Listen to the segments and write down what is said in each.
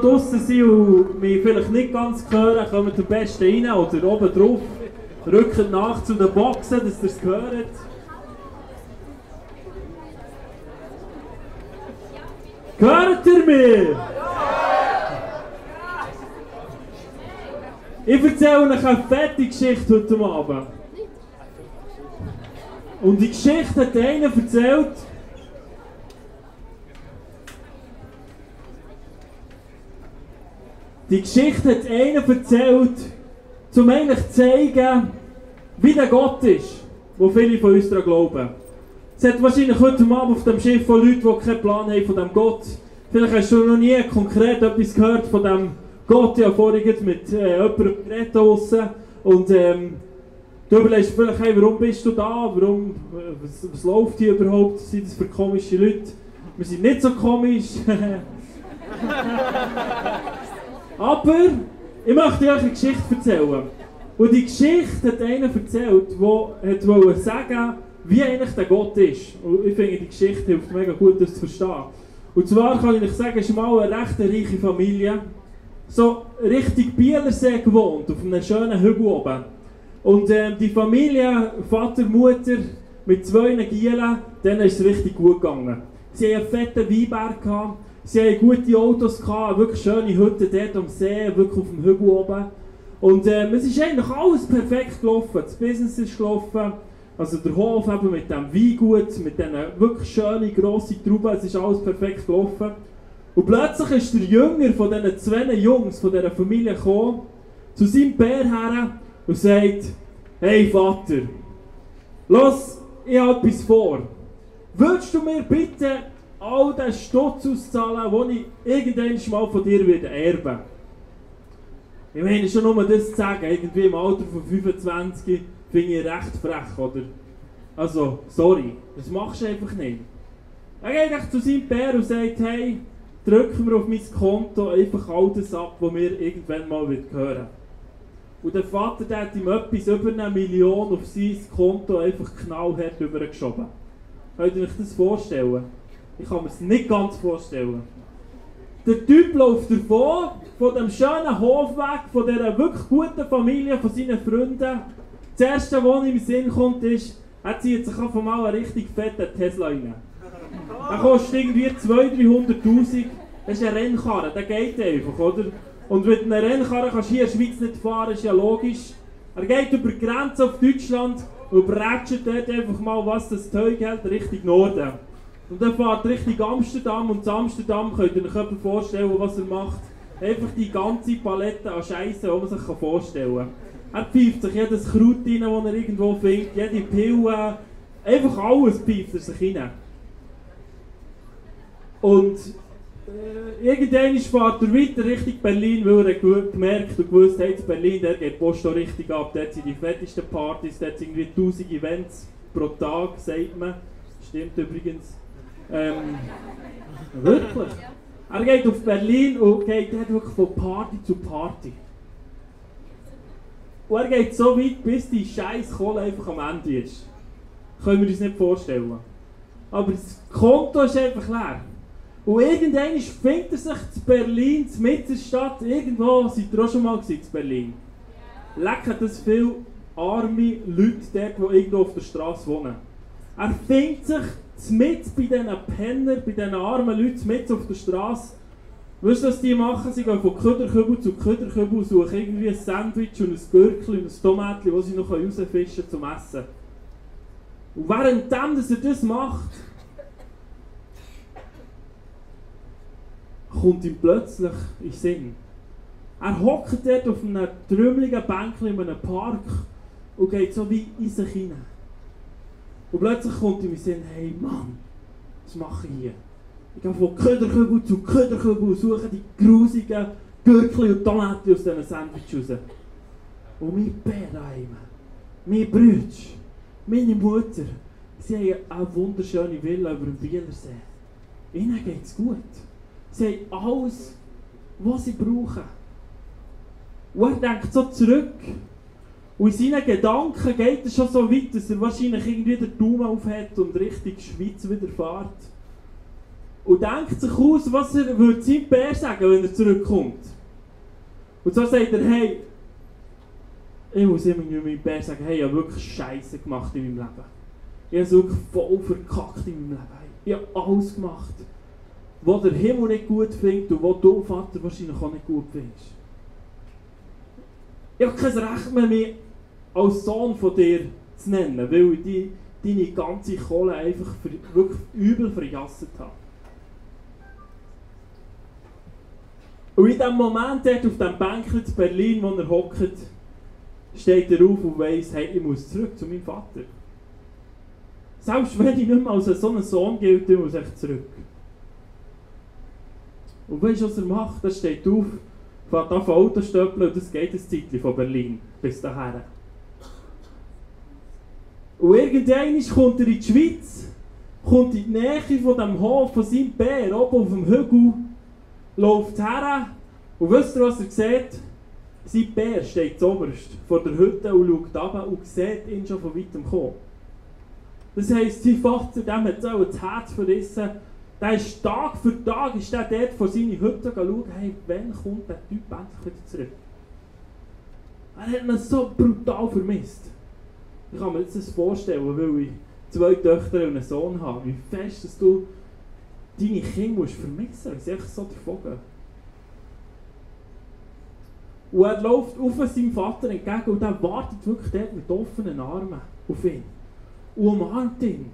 draußen sind und mich vielleicht nicht ganz hören, kommen am besten rein oder oben drauf. Rücken nach zu den Boxen, dass ihr es hört. Hört ihr mich? Ich erzähle euch eine fette Geschichte heute Abend. Und die Geschichte hat einer erzählt, Die Geschichte hat einer erzählt, um eigentlich zu zeigen, wie der Gott ist, wo viele von uns daran glauben. Es hat wahrscheinlich heute Abend auf dem Schiff von Leuten, die keinen Plan haben von dem Gott. Vielleicht hast du noch nie konkret etwas gehört von dem Gott. Ja, vorhin mit äh, jemandem geredet draussen. Und ähm, du überlegst vielleicht, hey, warum bist du da? Warum, äh, was, was läuft hier überhaupt? Was sind das für komische Leute? Wir sind nicht so komisch. Aber ich möchte euch eine Geschichte erzählen. Und die Geschichte hat einer erzählt, der wollte sagen, wie eigentlich der Gott ist. Und ich finde, die Geschichte hilft mega gut, das zu verstehen. Und zwar kann ich euch sagen, es ist mal eine recht reiche Familie, so richtig Bielersee gewohnt, auf einem schönen Hügel oben. Und ähm, die Familie, Vater, Mutter, mit zwei Gielen, denen ist es richtig gut gegangen. Sie hatten einen fetten Weinberg, Sie hatten gute Autos, gehabt, wirklich schöne Hütten dort am See, wirklich auf dem Hügel oben. Und ähm, es ist eigentlich alles perfekt gelaufen. Das Business ist gelaufen, also der Hof eben mit dem Weingut, mit diesen wirklich schönen, grossen Trauben, es ist alles perfekt gelaufen. Und plötzlich ist der Jünger von diesen zwei Jungs, von dieser Familie gekommen, zu seinem Bär her und sagt, hey Vater, los, ich habe etwas vor. Würdest du mir bitte all den Stutz auszahlen, den ich irgendwann mal von dir werde erben Ich meine schon nur das zu sagen, irgendwie im Alter von 25 finde ich recht frech, oder? Also, sorry, das machst du einfach nicht. Er geht zu seinem Bär und sagt, hey, drück mir auf mein Konto einfach all das ab, was mir irgendwann mal wird hören Und der Vater der hat ihm etwas über eine Million auf sein Konto einfach knallhart übergeschoben. Könnt ihr euch das vorstellen? Ich kann mir es nicht ganz vorstellen. Der Typ läuft davon, von dem schönen Hofweg, von dieser wirklich guten Familie, von seinen Freunden. Das erste, was ihm im Sinn kommt, ist, er zieht sich einfach mal einen richtig fetten Tesla rein. Er kostet irgendwie 200.000, 300'000. Das ist ein Rennkarren, der geht einfach, oder? Und mit einem Rennkarren kannst du hier in der Schweiz nicht fahren, ist ja logisch. Er geht über die Grenze auf Deutschland und brätscht dort einfach mal, was das Zeug hält, Richtung Norden. Und er fährt Richtung Amsterdam und zu Amsterdam könnt ihr euch vorstellen, was er macht. Einfach die ganze Palette an Scheiße, die man sich vorstellen kann. Er pfeift sich jedes Kraut rein, das er irgendwo findet, jede Pille, einfach alles pfeift er sich rein. Und äh, irgendwann fährt er weiter Richtung Berlin, weil er gemerkt und gewusst hat, in Berlin der geht die Post richtig ab, dort sind die fettesten Partys, dort sind irgendwie 1000 Events pro Tag, sagt man. Stimmt übrigens. Ähm, wirklich. Er geht auf Berlin und geht dort wirklich von Party zu Party. Und er geht so weit, bis die scheiß Kohle einfach am Ende ist. Können wir uns nicht vorstellen. Aber das Konto ist einfach leer. Und irgendwann findet er sich zu Berlin, zu Mittelstadt, irgendwo, seid ihr auch schon mal in Berlin? Lecken das viele arme Leute dort, die irgendwo auf der Straße wohnen. Er findet sich mit bei diesen Penner, bei diesen armen Leuten mit auf der Straße. Weißt du, was die machen? Sie gehen von Köderkübel zu Köderkübel suchen irgendwie ein Sandwich und ein Gürkchen und ein Tomatli, das sie noch rausfischen zum Essen. Und währenddem, dass er das macht, kommt ihm plötzlich in Sinn. Er hockt dort auf einem trümmeligen Bänkchen in einem Park und geht so wie in sich hinein. Und plötzlich kommt in den Sinn, hey Mann, was mache ich hier? Ich gehe von Köderkübel zu Köderkübel und suche die grusigen Gürkli und Tomaten aus diesen Sandwich raus. Und mein Bär daheim, mein Bruder, meine Mutter, sie haben eine wunderschöne Villa über dem Bielersee. Ihnen geht es gut. Sie haben alles, was sie brauchen. Und er denkt so zurück und in seinen Gedanken geht es schon so weit, dass er wahrscheinlich irgendwie den Daumen aufhat und Richtung Schweiz wieder fährt. und denkt sich aus, was er würde seinem Bär sagen, wenn er zurückkommt. Und so sagt er, hey, ich muss immer meinem Bär sagen, hey, ich habe wirklich Scheiße gemacht in meinem Leben. Ich habe es wirklich voll verkackt in meinem Leben. Ich habe alles gemacht, was der Himmel nicht gut findet und was du, Vater, wahrscheinlich auch nicht gut findest. Ich habe kein Recht mehr, mich als Sohn von dir zu nennen, weil ich deine ganze Kohle einfach wirklich übel verjasset habe. Und in dem Moment dort auf dem Bänkchen in Berlin, wo er hockt, steht er auf und weiss, hey, ich muss zurück zu meinem Vater. Selbst wenn ich nicht mehr als so ein Sohn gilt, ich muss ich zurück. Und weißt du, was er macht? Er steht auf, fährt auf Auto stöppeln und das geht ein Zeitchen von Berlin bis dahin. Und irgendwann kommt er in die Schweiz, kommt in die Nähe von dem Hof von seinem Bär, oben auf dem Hügel, läuft her und wisst ihr, was er sieht? Sein Bär steht zuoberst vor der Hütte und schaut runter und sieht ihn schon von weitem kommen. Das heisst, sein Vater, dem hat das Herz verrissen. Der ist Tag für Tag ist der dort vor seine Hütte schauen, hey, wann kommt der Typ endlich wieder zurück? Er hat ihn so brutal vermisst. Ich kann mir jetzt das vorstellen, weil ich zwei Töchter und einen Sohn habe, wie fest dass du deine Kinder musst vermissen musst, weil sie so davon gehen. Und er läuft auf seinem Vater entgegen und er wartet wirklich dort mit offenen Armen auf ihn. Und umarmt ihn.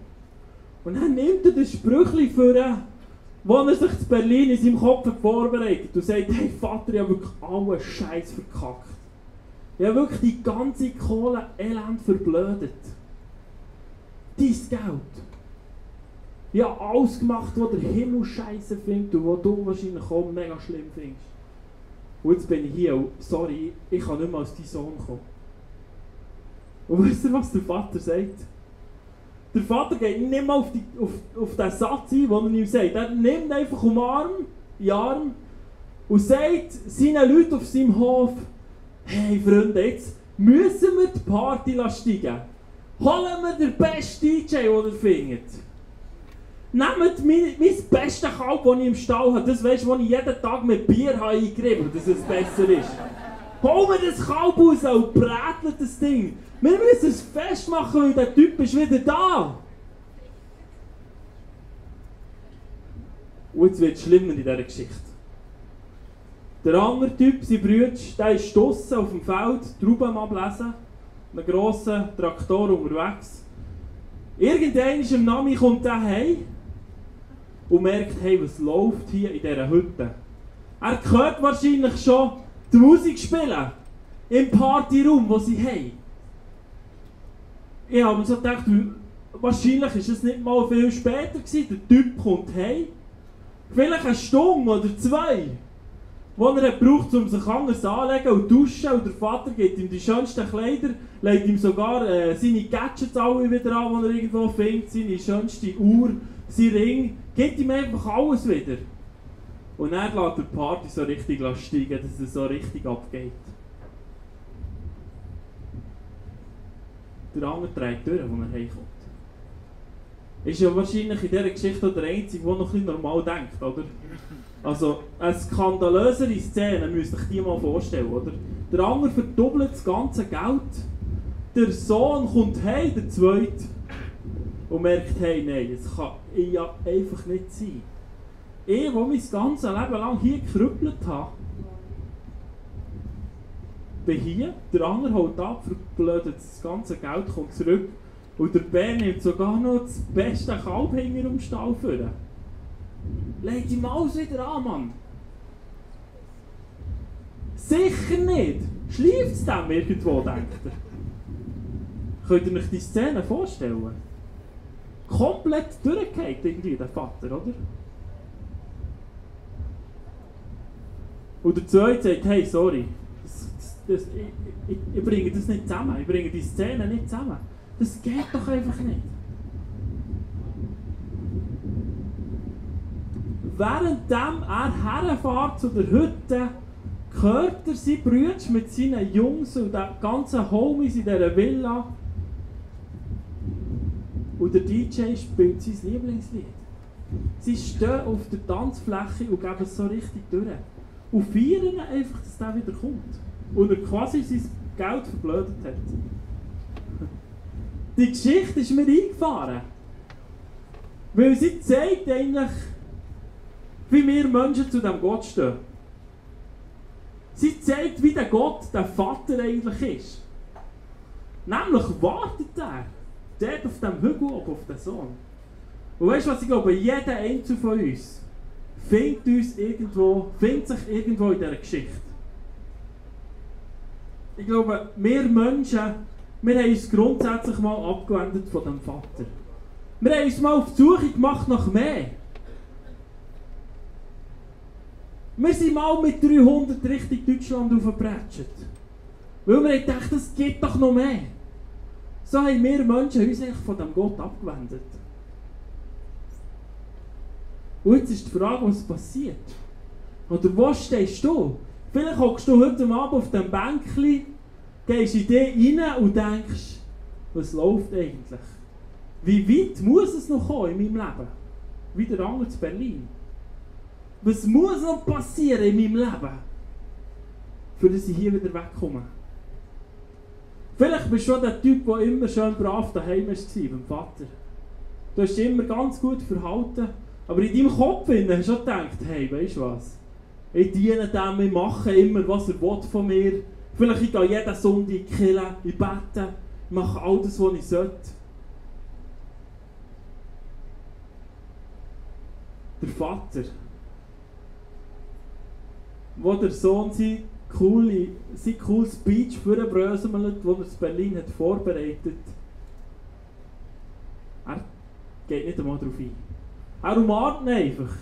Und dann nimmt er das Sprüchli für wo er sich zu Berlin in seinem Kopf vorbereitet und sagt, hey Vater, ich habe wirklich alle Scheiß verkackt. Ich habe wirklich die ganze Kohle elend verblödet. Dein Geld. Ich habe alles gemacht, was der Himmel scheiße findet und was du wahrscheinlich auch mega schlimm findest. Und jetzt bin ich hier sorry, ich kann nicht mehr als dein Sohn kommen. Und weißt du, was der Vater sagt? Der Vater geht nicht mal auf, die, auf, auf den Satz ein, den er ihm sagt. Er nimmt einfach um Arm, in Arm und sagt seinen Leuten auf seinem Hof, hey Freunde, jetzt müssen wir die Party steigen. Holen wir den besten DJ, den ihr findet. Nehmt mein, mein bestes Kalb, das ich im Stall habe, das weißt du, das ich jeden Tag mit Bier habe eingerieben, dass es besser ist. Hol mir das Kalb raus und brätle das Ding. Wir müssen es festmachen, weil der Typ ist wieder da. Und jetzt wird es schlimmer in dieser Geschichte. Der andere Typ, sein Bruder, der ist draussen auf dem Feld, Trauben ablesen, mit einem grossen Traktor unterwegs. Irgendwann im Nami kommt er heim und merkt, hey, was läuft hier in dieser Hütte? Er hört wahrscheinlich schon die Musik spielen im Partyraum, wo sie haben. Ich habe mir so gedacht, wahrscheinlich war es nicht mal viel später gewesen. Der Typ kommt heim. Vielleicht eine Stunde oder zwei, die er braucht, um sich anders anzulegen und duschen. Und der Vater gibt ihm die schönsten Kleider, legt ihm sogar äh, seine Gadgets alle wieder an, die er irgendwo findet, seine schönste Uhr, sein Ring. Gibt ihm einfach alles wieder. Und er lässt die Party so richtig steigen, dass es so richtig abgeht. Der andere trägt durch, wo er heimkommt. Ist ja wahrscheinlich in dieser Geschichte der Einzige, der noch ein normal denkt, oder? Also, eine skandalösere Szene müsst ihr euch die mal vorstellen, oder? Der andere verdoppelt das ganze Geld. Der Sohn kommt heim, der Zweite, und merkt, hey, nein, das kann ja einfach nicht sein. Ich, der mein ganzes Leben lang hier gekrüppelt habe, bin hier, der andere holt ab, verblödet das ganze Geld, kommt zurück und der Bär nimmt sogar noch das beste Kalb hinter um Stall führen. Leg die Maus wieder an, Mann! Sicher nicht! Schläft es dem irgendwo, denkt er. Könnt ihr euch die Szene vorstellen? Komplett durchgehend irgendwie, der Vater, oder? Und der Zweite sagt, hey, sorry, das, ich, ich, ich, bringe das nicht zusammen, ich bringe die Szene nicht zusammen. Das geht doch einfach nicht. Währenddem er herfährt zu der Hütte, hört er seinen Brüder mit seinen Jungs und den ganzen Homies in dieser Villa. Und der DJ spielt sein Lieblingslied. Sie stehen auf der Tanzfläche und geben es so richtig durch. Und feiern einfach, dass der wieder kommt. Und er quasi sein Geld verblödet hat. Die Geschichte ist mir eingefahren. Weil sie zeigt eigentlich, wie wir Menschen zu dem Gott stehen. Sie zeigt, wie der Gott, der Vater eigentlich ist. Nämlich wartet er dort auf dem Hügel oben auf den Sohn. Und weißt du was, ich glaube, jeder Einzelne von uns findet, uns irgendwo, findet sich irgendwo in dieser Geschichte. Ich glaube, wir Menschen, wir haben uns grundsätzlich mal abgewendet von dem Vater. Wir haben uns mal auf die Suche gemacht nach mehr. Wir sind mal mit 300 Richtung Deutschland aufgebretscht. Weil wir gedacht, das geht doch noch mehr. So haben wir Menschen uns eigentlich von dem Gott abgewendet. Und jetzt ist die Frage, was passiert. Oder wo stehst du? Vielleicht hockst du heute Abend auf dem Bänkchen, gehst in dich rein und denkst, was läuft eigentlich? Wie weit muss es noch kommen in meinem Leben? Wie der andere zu Berlin. Was muss noch passieren in meinem Leben, für dass ich hier wieder wegkomme? Vielleicht bist du der Typ, der immer schön brav daheim war beim Vater. Du hast dich immer ganz gut verhalten, aber in deinem Kopf hast du schon gedacht, hey, weißt du was? Ich diene dem, ich mache immer, was er will von mir. Vielleicht ich gehe jeden Sonntag in die ich bete, ich mache all das, was ich sollte. Der Vater, wo der Sohn sein, coole, sein cooles Speech vorbröselt, das er in Berlin hat vorbereitet er geht nicht einmal darauf ein. Er umarmt ihn einfach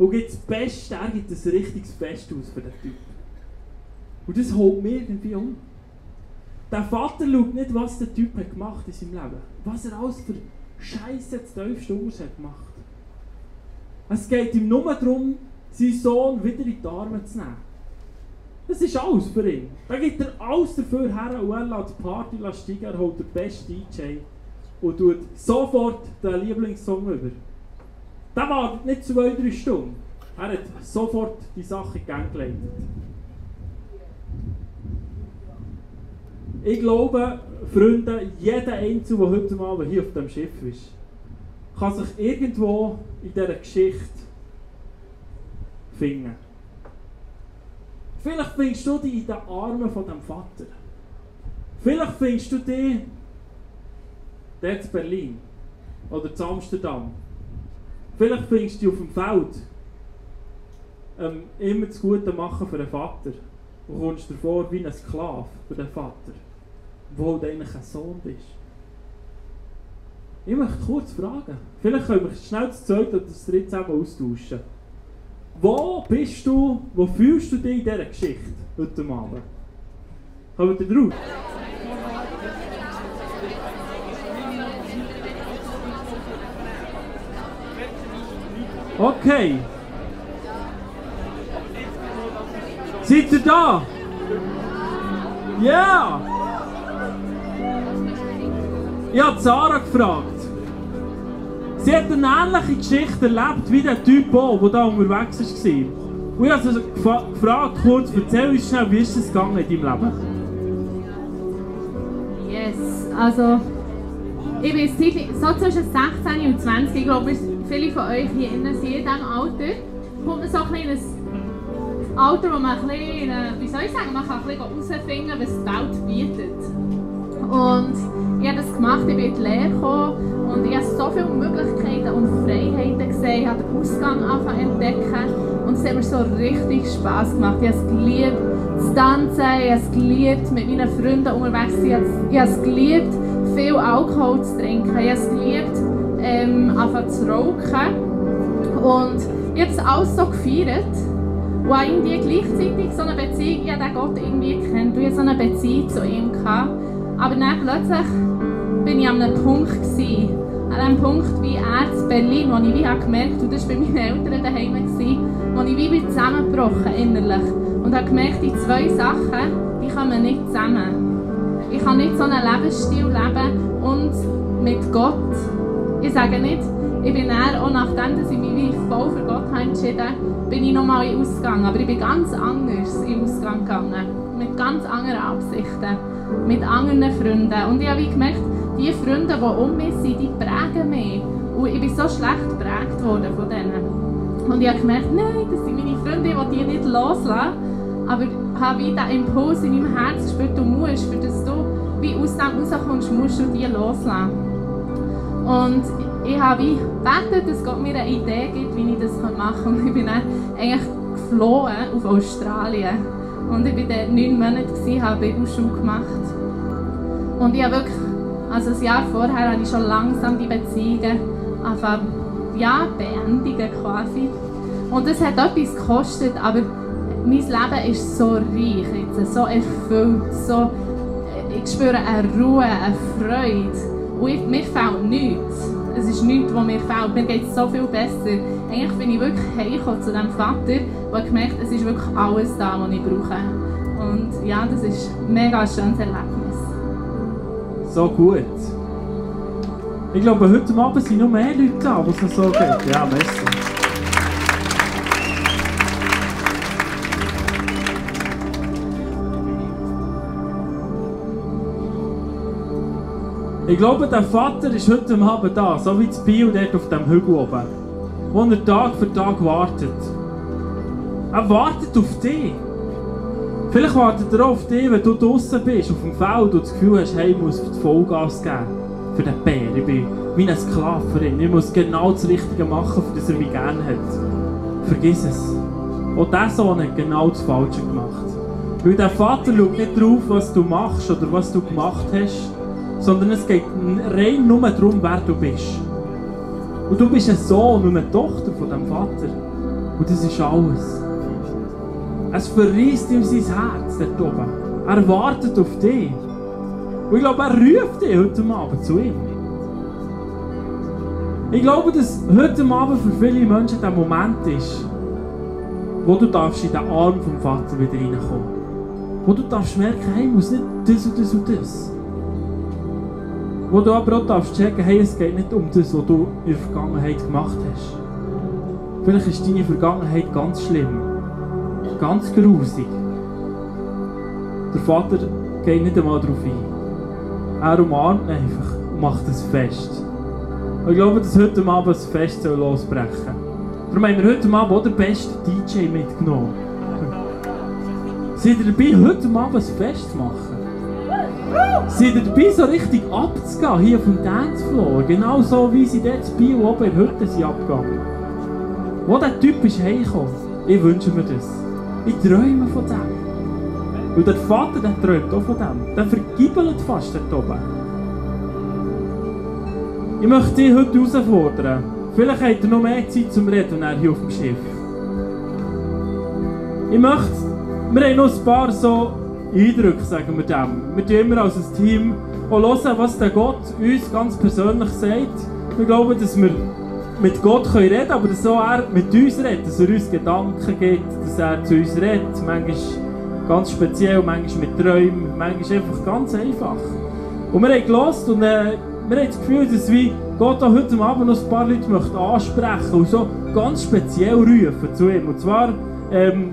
und gibt das Beste, er gibt ein richtiges Fest aus für den Typ. Und das holt mir irgendwie um. Der Vater schaut nicht, was der Typ hat gemacht in seinem Leben. Was er alles für Scheiße zu tiefsten hat gemacht. Es geht ihm nur darum, seinen Sohn wieder in die Arme zu nehmen. Das ist alles für ihn. Da gibt er alles dafür her und er lässt die Party steigen, er holt den besten DJ und tut sofort den Lieblingssong über. Der wartet nicht zwei, drei Stunden. Er hat sofort die Sache in Gang geleitet. Ich glaube, Freunde, jeder Einzelne, der heute Abend hier auf dem Schiff ist, kann sich irgendwo in dieser Geschichte finden. Vielleicht findest du dich in den Armen von dem Vater. Vielleicht findest du dich dort in Berlin oder in Amsterdam. Vielleicht findest du dich auf dem Feld ähm, immer das Gute machen für den Vater und kommst dir vor wie ein Sklave für den Vater, obwohl du eigentlich ein Sohn bist. Ich möchte kurz fragen. Vielleicht können wir schnell das zweite oder das dritte eben austauschen. Wo bist du, wo fühlst du dich in dieser Geschichte heute Abend? Kommen wir drauf? Okay. Seid ihr da? Ja! Yeah. Ich habe Sarah gefragt. Sie hat eine ähnliche Geschichte erlebt wie der Typ der da unterwegs war. Und ich habe sie gefragt, kurz, erzähl uns schnell, wie ist es gegangen in deinem Leben? Yes, also ich bin so zwischen 16 und 20, ich glaube, viele von euch hier innen sind in Alter, kommt man so ein kleines Alter, wo man ein bisschen, wie soll ich sagen, man kann ein bisschen herausfinden, was die Welt bietet. Und ich habe das gemacht, ich bin in die Lehre gekommen und ich habe so viele Möglichkeiten und Freiheiten gesehen, ich habe den Ausgang angefangen entdecken und es hat mir so richtig Spass gemacht. Ich habe es geliebt, zu tanzen, ich habe es geliebt, mit meinen Freunden unterwegs zu sein, ich habe es geliebt, viel Alkohol zu trinken, ich habe es geliebt, ähm, anfangen zu rauchen und das alles so gefeiert und auch irgendwie gleichzeitig so eine Beziehung, ich habe den Gott irgendwie kennt, ich hatte so eine Beziehung zu ihm gehabt, aber dann plötzlich bin ich an einem Punkt gewesen, an einem Punkt wie er in Berlin, wo ich wie gemerkt habe, und das war bei meinen Eltern daheim, gewesen, wo ich wie bin zusammengebrochen innerlich und habe gemerkt, die zwei Sachen, die kommen nicht zusammen. Ich kann nicht so einen Lebensstil leben und mit Gott. Ich sage nicht, ich bin dann, auch nachdem, dass ich mich voll für Gott habe entschieden bin ich nochmal in Ausgang. Aber ich bin ganz anders in Ausgang gegangen. Mit ganz anderen Absichten. Mit anderen Freunden. Und ich habe gemerkt, die Freunde, die um mich sind, die prägen mich. Und ich bin so schlecht geprägt worden von denen. Und ich habe gemerkt, nein, das sind meine Freunde, ich will die nicht loslassen. Aber ich habe wie diesen Impuls in meinem Herzen gespürt, du musst, für das du wie aus dem rauskommst, musst du die loslassen. Und ich habe gebetet, dass Gott mir eine Idee gibt, wie ich das machen kann. Und ich bin dann eigentlich geflohen auf Australien. Und ich war dort neun Monate, habe Bibelschule gemacht. Und ich habe wirklich, also ein Jahr vorher, habe ich schon langsam die Beziehungen angefangen, ja, beendigen quasi. Und das hat etwas gekostet, aber mein Leben ist so reich jetzt, so erfüllt, so, ich spüre eine Ruhe, eine Freude. Und ich, mir fehlt nichts. Es ist nichts, was mir fehlt. Mir geht es so viel besser. Eigentlich bin ich wirklich heimgekommen zu diesem Vater, der gemerkt es ist wirklich alles da, was ich brauche. Und ja, das ist ein mega schönes Erlebnis. So gut. Ich glaube, heute Abend sind noch mehr Leute da, wo es so geht. Ja, merci. Ich glaube, der Vater ist heute Abend da, so wie das Bio dort auf dem Hügel oben, wo er Tag für Tag wartet. Er wartet auf dich. Vielleicht wartet er auch auf dich, wenn du draußen bist, auf dem Feld und das Gefühl hast, hey, ich muss Vollgas geben für den Bär. Ich bin wie ein Sklave für ihn. Ich muss genau das Richtige machen, für das er mich gerne hat. Vergiss es. Auch dieser Sohn hat genau das Falsche gemacht. Weil der Vater schaut nicht drauf, was du machst oder was du gemacht hast, sondern es geht rein nur darum, wer du bist. Und du bist ein Sohn und eine Tochter von dem Vater. Und das ist alles. Es verriest ihm sein Herz dort oben. Er wartet auf dich. Und ich glaube, er ruft dich heute Abend zu ihm. Ich glaube, dass heute Abend für viele Menschen der Moment ist, wo du darfst in den Arm vom Vater wieder reinkommen. Wo du darfst merken, hey, muss nicht das und das und das. Wo du aber auch darfst checken, hey, es geht nicht um das, was du in der Vergangenheit gemacht hast. Vielleicht ist deine Vergangenheit ganz schlimm, ganz grusig. Der Vater geht nicht einmal darauf ein. Er umarmt einfach und macht es fest. Und ich glaube, dass heute Abend ein Fest losbrechen soll. Darum haben wir heute Abend auch den besten DJ mitgenommen. Seid ihr dabei, heute Abend ein Fest zu machen? Ihr dabei, so richtig abzugehen, hier auf dem Dancefloor? Genau so, wie sie dort Bio oben in Hütte sind abgegangen. Wo der Typ ist heimgekommen, ich wünsche mir das. Ich träume von dem. Und der Vater, der träumt auch von dem. Der vergibbelt fast dort oben. Ich möchte dich heute herausfordern. Vielleicht habt ihr noch mehr Zeit zum Reden hier auf dem Schiff. Ich möchte, wir haben noch ein paar so Eindrücke, sagen wir dem. Wir tun immer als ein Team auch hören, was der Gott uns ganz persönlich sagt. Wir glauben, dass wir mit Gott reden können, aber dass er mit uns redet, dass er uns Gedanken gibt, dass er zu uns redet. Manchmal ganz speziell, manchmal mit Träumen, manchmal einfach ganz einfach. Und wir haben gelost und äh, wir haben das Gefühl, dass wie Gott auch heute Abend noch ein paar Leute möchte ansprechen und so ganz speziell rufen zu ihm. Und zwar ähm,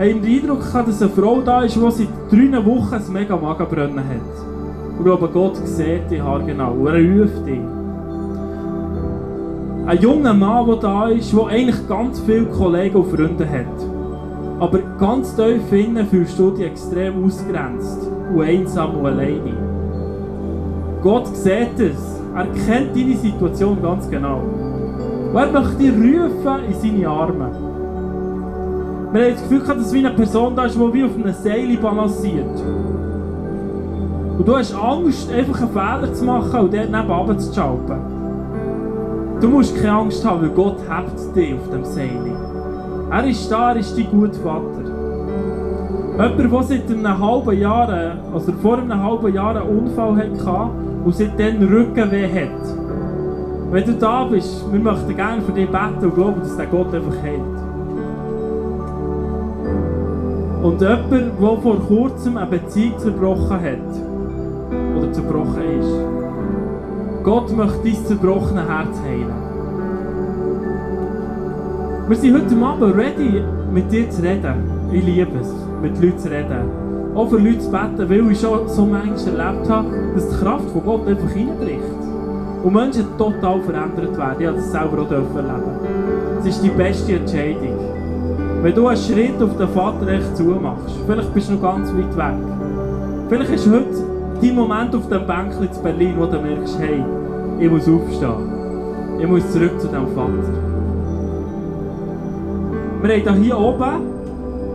haben den Eindruck gehabt, dass eine Frau da ist, die seit drei Wochen ein mega Magenbrennen hat. Ich glaube, Gott sieht die genau und er ruft ihn. Ein junger Mann, der da ist, der eigentlich ganz viele Kollegen und Freunde hat. Aber ganz tief innen fühlst du dich extrem ausgrenzt und einsam und alleine. Gott sieht es. Er kennt deine Situation ganz genau. Und er möchte dich rufen in seine Arme. Wir haben das Gefühl, dass es wie eine Person da ist, die wie auf einem Seil balanciert. Und du hast Angst, einfach einen Fehler zu machen und dort nebenan zu schalten. Du musst keine Angst haben, weil Gott hebt dich auf dem Seil. Er ist da, er ist dein guter Vater. Jemand, der seit einem halben Jahr, also vor einem halben Jahr einen Unfall hatte und seitdem Rückenweh hat. Wenn du da bist, wir möchten gerne für dich beten und glauben, dass der Gott einfach hält. Und jemand, der vor kurzem eine Beziehung zerbrochen hat oder zerbrochen ist. Gott möchte dein zerbrochene Herz heilen. Wir sind heute Abend ready, mit dir zu reden. Ich liebe es, mit Leuten zu reden. Auch für Leute zu beten, weil ich schon so manchmal erlebt habe, dass die Kraft von Gott einfach reinbricht. Und Menschen total verändert werden. Ich habe das selber auch erleben. Es ist die beste Entscheidung. Wenn du einen Schritt auf den Vater echt zumachst, vielleicht bist du noch ganz weit weg. Vielleicht ist heute dein Moment auf dem Bänkchen zu Berlin, wo du merkst, hey, ich muss aufstehen. Ich muss zurück zu dem Vater. Wir haben hier oben,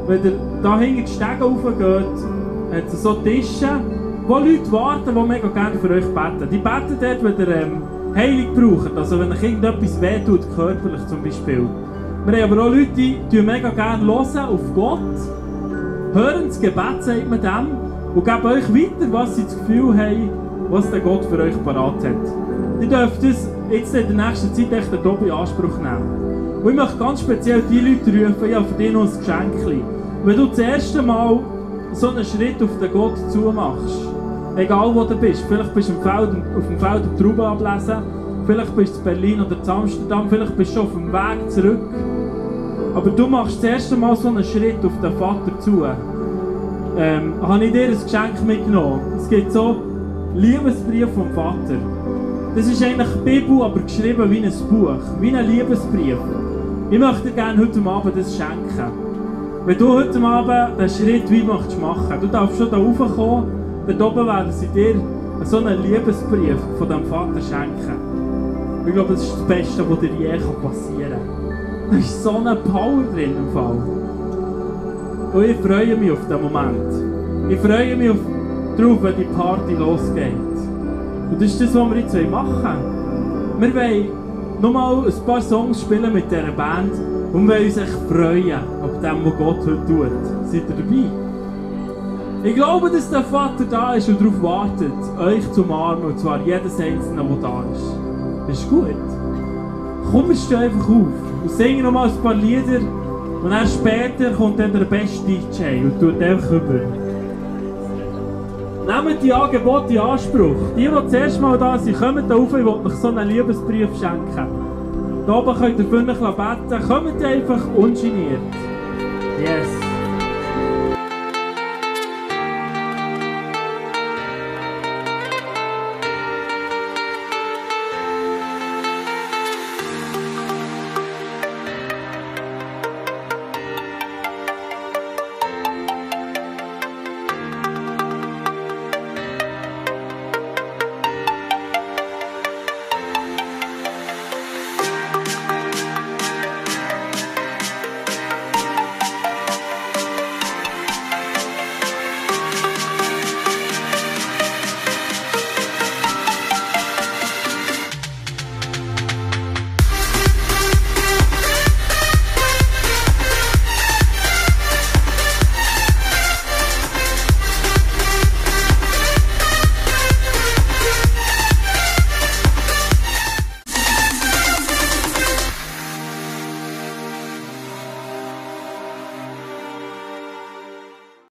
wenn ihr da hinten die Stege raufgeht, hat es so Tische, wo Leute warten, die mega gerne für euch beten. Die beten dort, wenn ihr ähm, Heilung braucht, also wenn euch irgendetwas wehtut, körperlich zum Beispiel. Wir haben aber auch Leute, die mega gerne hören auf Gott, hören das Gebet, sagt man dem, und geben euch weiter, was sie das Gefühl haben, was der Gott für euch parat hat. Ihr dürft das jetzt in der nächsten Zeit echt in Anspruch nehmen. Und ich möchte ganz speziell die Leute rufen, ja, für dich noch ein Geschenk. Wenn du das erste Mal so einen Schritt auf den Gott zumachst, egal wo du bist, vielleicht bist du im Feld, auf dem Feld die Trauben ablesen, vielleicht bist du in Berlin oder in Amsterdam, vielleicht bist du schon auf dem Weg zurück, aber du machst das erste Mal so einen Schritt auf den Vater zu, ähm, habe ich dir ein Geschenk mitgenommen. Es gibt so Liebesbrief vom Vater. Das ist eigentlich die Bibel, aber geschrieben wie ein Buch, wie ein Liebesbrief. Ich möchte dir gerne heute Abend das schenken. Wenn du heute Abend den Schritt wie möchtest machen, du darfst schon da raufkommen, dort oben werden sie dir so einen Liebesbrief von deinem Vater schenken. Ich glaube, das ist das Beste, was dir je passieren kann. Da ist so eine Power drin im Fall. Und ich freue mich auf den Moment. Ich freue mich auf, darauf, wenn die Party losgeht. Und das ist das, was wir jetzt machen wollen. Wir wollen nochmal ein paar Songs spielen mit dieser Band und wollen uns echt freuen auf dem, was Gott heute tut. Seid ihr dabei? Ich glaube, dass der Vater da ist und darauf wartet, euch zu umarmen, und zwar jedes Einzelne, der da ist. Ist gut. Komm, wir stehen einfach auf und singen nochmal ein paar Lieder und dann später kommt dann der beste DJ und tut einfach über. Nehmt die Angebote in Anspruch. Die, die das erste Mal da sind, kommt da rauf, ich will euch so einen Liebesbrief schenken. Da oben könnt ihr für beten. Kommt einfach ungeniert. Yes.